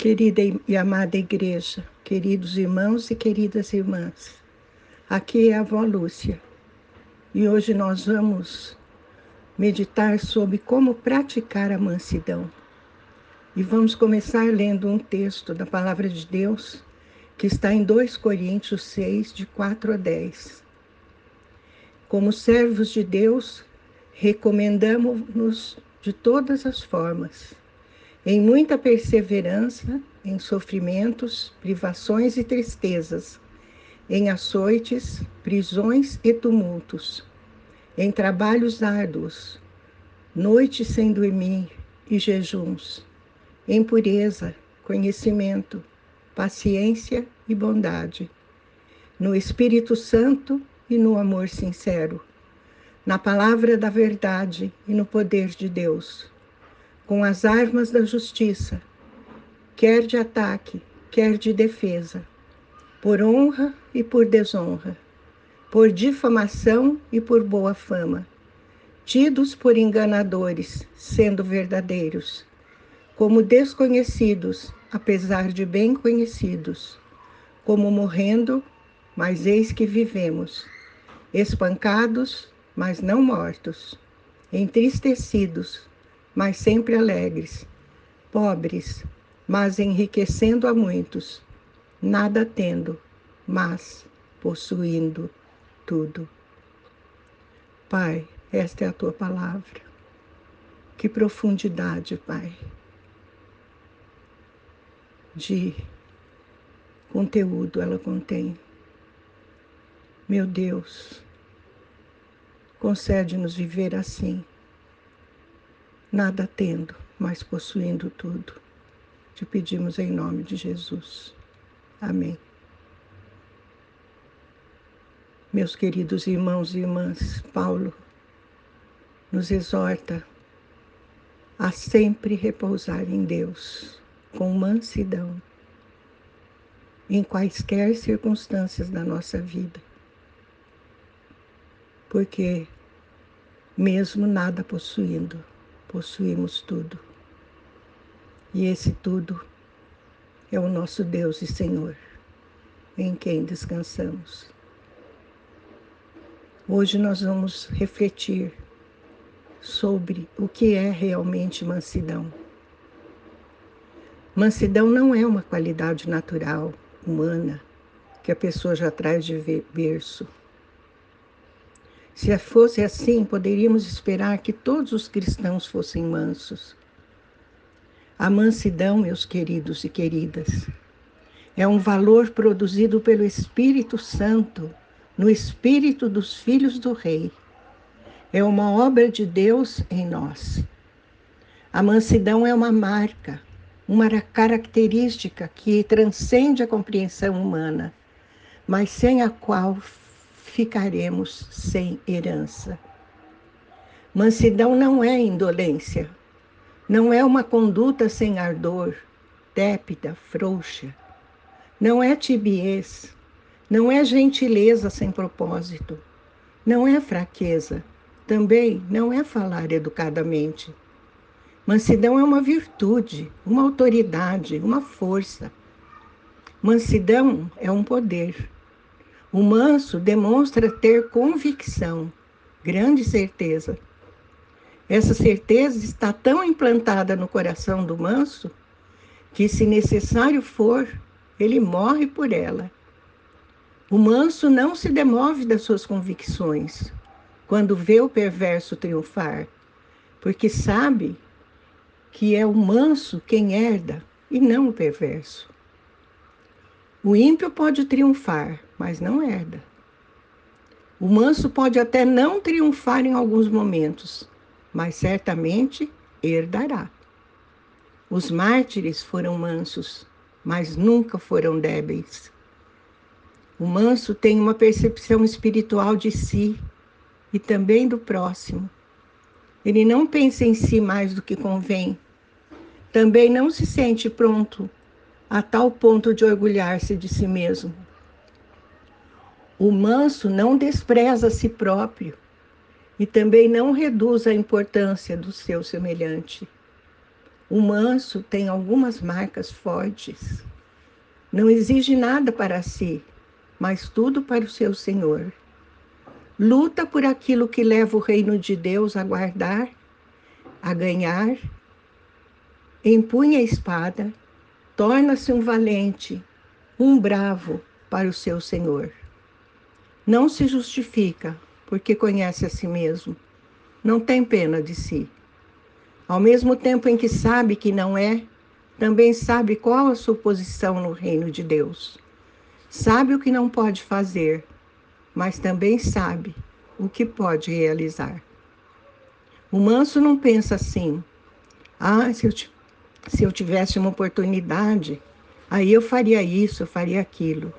Querida e amada igreja, queridos irmãos e queridas irmãs, aqui é a avó Lúcia e hoje nós vamos meditar sobre como praticar a mansidão. E vamos começar lendo um texto da palavra de Deus que está em 2 Coríntios 6, de 4 a 10. Como servos de Deus, recomendamos-nos de todas as formas em muita perseverança, em sofrimentos, privações e tristezas, em açoites, prisões e tumultos, em trabalhos árduos, noites sem dormir e jejuns, em pureza, conhecimento, paciência e bondade, no Espírito Santo e no amor sincero, na palavra da verdade e no poder de Deus com as armas da justiça, quer de ataque, quer de defesa, por honra e por desonra, por difamação e por boa fama, tidos por enganadores, sendo verdadeiros, como desconhecidos, apesar de bem conhecidos, como morrendo, mas eis que vivemos, espancados, mas não mortos, entristecidos, mas sempre alegres, pobres, mas enriquecendo a muitos, nada tendo, mas possuindo tudo. Pai, esta é a tua palavra. Que profundidade, Pai, de conteúdo ela contém. Meu Deus, concede-nos viver assim nada tendo, mas possuindo tudo. Te pedimos em nome de Jesus. Amém. Meus queridos irmãos e irmãs, Paulo nos exorta a sempre repousar em Deus com mansidão em quaisquer circunstâncias da nossa vida. Porque, mesmo nada possuindo, possuímos tudo. E esse tudo é o nosso Deus e Senhor, em quem descansamos. Hoje nós vamos refletir sobre o que é realmente mansidão. Mansidão não é uma qualidade natural, humana, que a pessoa já traz de berço se fosse assim, poderíamos esperar que todos os cristãos fossem mansos. A mansidão, meus queridos e queridas, é um valor produzido pelo Espírito Santo no espírito dos filhos do Rei. É uma obra de Deus em nós. A mansidão é uma marca, uma característica que transcende a compreensão humana, mas sem a qual ficaremos sem herança. Mansidão não é indolência, não é uma conduta sem ardor, tépida, frouxa. Não é tibiez, não é gentileza sem propósito, não é fraqueza, também não é falar educadamente. Mansidão é uma virtude, uma autoridade, uma força. Mansidão é um poder. O manso demonstra ter convicção, grande certeza. Essa certeza está tão implantada no coração do manso que, se necessário for, ele morre por ela. O manso não se demove das suas convicções quando vê o perverso triunfar, porque sabe que é o manso quem herda e não o perverso. O ímpio pode triunfar, mas não herda. O manso pode até não triunfar em alguns momentos, mas certamente herdará. Os mártires foram mansos, mas nunca foram débeis. O manso tem uma percepção espiritual de si e também do próximo. Ele não pensa em si mais do que convém. Também não se sente pronto a tal ponto de orgulhar-se de si mesmo. O manso não despreza a si próprio e também não reduz a importância do seu semelhante. O manso tem algumas marcas fortes. Não exige nada para si, mas tudo para o seu Senhor. Luta por aquilo que leva o reino de Deus a guardar, a ganhar. Empunha a espada, torna-se um valente, um bravo para o seu Senhor. Não se justifica, porque conhece a si mesmo. Não tem pena de si. Ao mesmo tempo em que sabe que não é, também sabe qual a sua posição no reino de Deus. Sabe o que não pode fazer, mas também sabe o que pode realizar. O manso não pensa assim: ah, se eu, se eu tivesse uma oportunidade, aí eu faria isso, eu faria aquilo.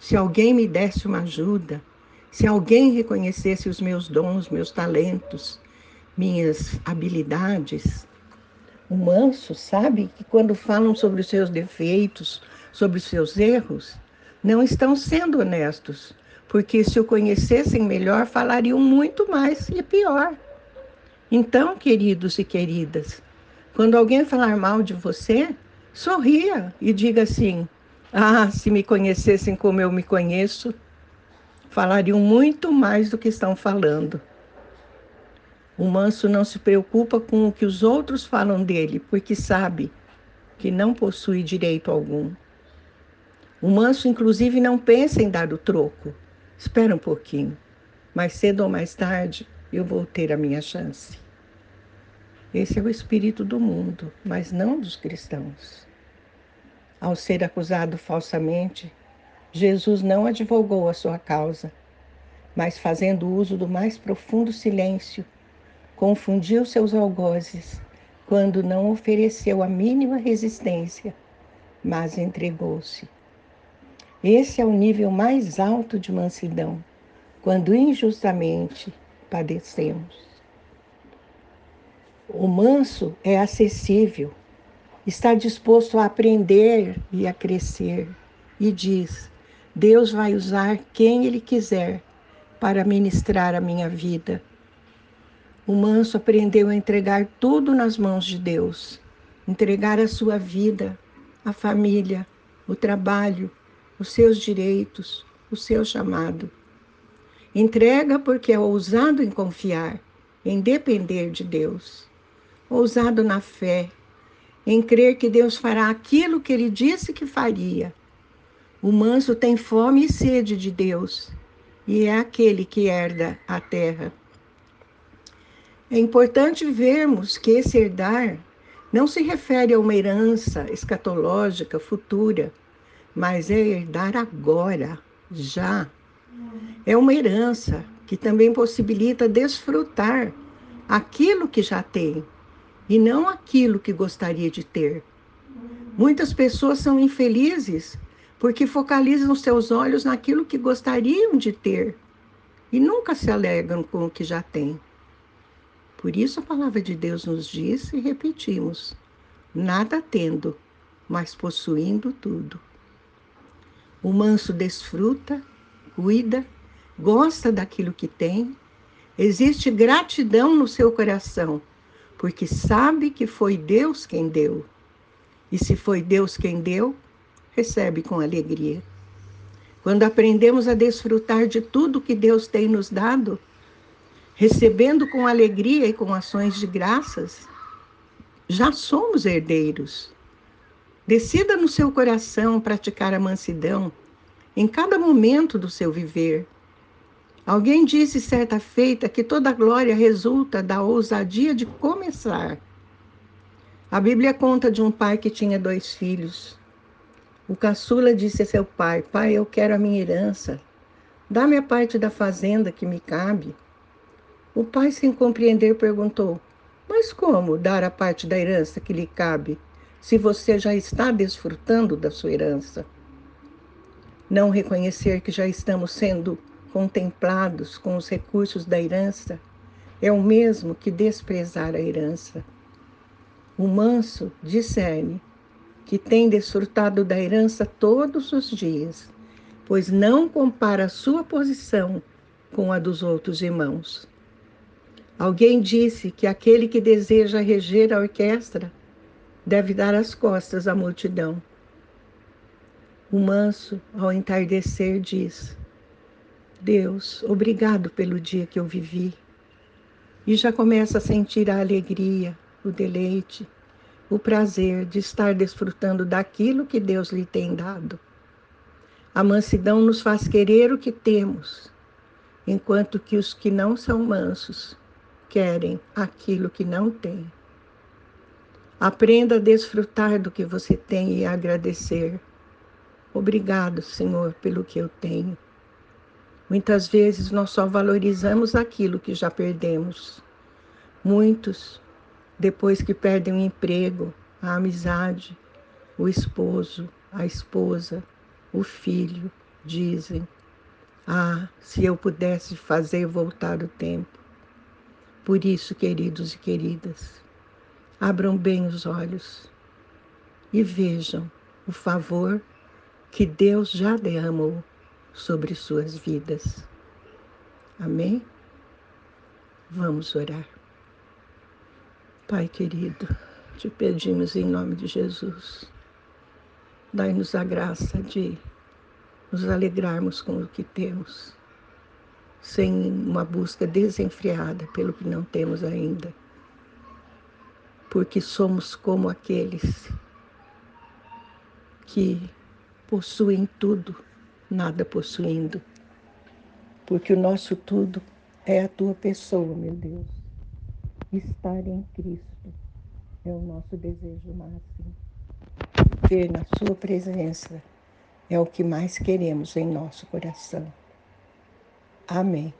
Se alguém me desse uma ajuda, se alguém reconhecesse os meus dons, meus talentos, minhas habilidades. O manso sabe que quando falam sobre os seus defeitos, sobre os seus erros, não estão sendo honestos, porque se o conhecessem melhor, falariam muito mais e pior. Então, queridos e queridas, quando alguém falar mal de você, sorria e diga assim: Ah, se me conhecessem como eu me conheço, falariam muito mais do que estão falando. O manso não se preocupa com o que os outros falam dele, porque sabe que não possui direito algum. O manso, inclusive, não pensa em dar o troco. Espera um pouquinho. Mais cedo ou mais tarde, eu vou ter a minha chance. Esse é o espírito do mundo, mas não dos cristãos. Ao ser acusado falsamente, Jesus não advogou a sua causa, mas fazendo uso do mais profundo silêncio, confundiu seus algozes quando não ofereceu a mínima resistência, mas entregou-se. Esse é o nível mais alto de mansidão, quando injustamente padecemos. O manso é acessível, está disposto a aprender e a crescer, e diz: Deus vai usar quem Ele quiser para ministrar a minha vida. O manso aprendeu a entregar tudo nas mãos de Deus, entregar a sua vida, a família, o trabalho, os seus direitos, o seu chamado. Entrega porque é ousado em confiar, em depender de Deus, ousado na fé, em crer que Deus fará aquilo que ele disse que faria. O manso tem fome e sede de Deus, e é aquele que herda a terra. É importante vermos que esse herdar não se refere a uma herança escatológica futura, mas é herdar agora, já. É uma herança que também possibilita desfrutar aquilo que já tem e não aquilo que gostaria de ter. Muitas pessoas são infelizes porque focalizam seus olhos naquilo que gostariam de ter e nunca se alegram com o que já têm. Por isso a palavra de Deus nos diz e repetimos: nada tendo, mas possuindo tudo. O manso desfruta, cuida, gosta daquilo que tem, existe gratidão no seu coração, porque sabe que foi Deus quem deu. E se foi Deus quem deu, recebe com alegria. Quando aprendemos a desfrutar de tudo que Deus tem nos dado, recebendo com alegria e com ações de graças, já somos herdeiros. Decida no seu coração praticar a mansidão em cada momento do seu viver. Alguém disse certa feita que toda glória resulta da ousadia de começar. A Bíblia conta de um pai que tinha dois filhos. O caçula disse a seu pai: Pai, eu quero a minha herança. Dá-me a parte da fazenda que me cabe. O pai, sem compreender, perguntou: Mas como dar a parte da herança que lhe cabe, se você já está desfrutando da sua herança? Não reconhecer que já estamos sendo contemplados com os recursos da herança é o mesmo que desprezar a herança. O manso discerne que tem desfrutado da herança todos os dias, pois não compara sua posição com a dos outros irmãos. Alguém disse que aquele que deseja reger a orquestra deve dar as costas à multidão. O manso, ao entardecer, diz: Deus, obrigado pelo dia que eu vivi. E já começa a sentir a alegria, o deleite, o prazer de estar desfrutando daquilo que Deus lhe tem dado. A mansidão nos faz querer o que temos, enquanto que os que não são mansos querem aquilo que não têm. Aprenda a desfrutar do que você tem e agradecer. Obrigado, Senhor, pelo que eu tenho. Muitas vezes nós só valorizamos aquilo que já perdemos. Muitos, depois que perdem o emprego, a amizade, o esposo, a esposa, o filho, dizem: Ah, se eu pudesse fazer voltar o tempo. Por isso, queridos e queridas, abram bem os olhos e vejam o favor que Deus já derramou sobre suas vidas. Amém? Vamos orar. Pai querido, te pedimos em nome de Jesus Dai-nos a graça de nos alegrarmos com o que temos, sem uma busca desenfreada pelo que não temos ainda. Porque somos como aqueles que possuem tudo, nada possuindo. Porque o nosso tudo é a tua pessoa, meu Deus. Estar em Cristo é o nosso desejo máximo viver na Sua presença é o que mais queremos em nosso coração. Amém.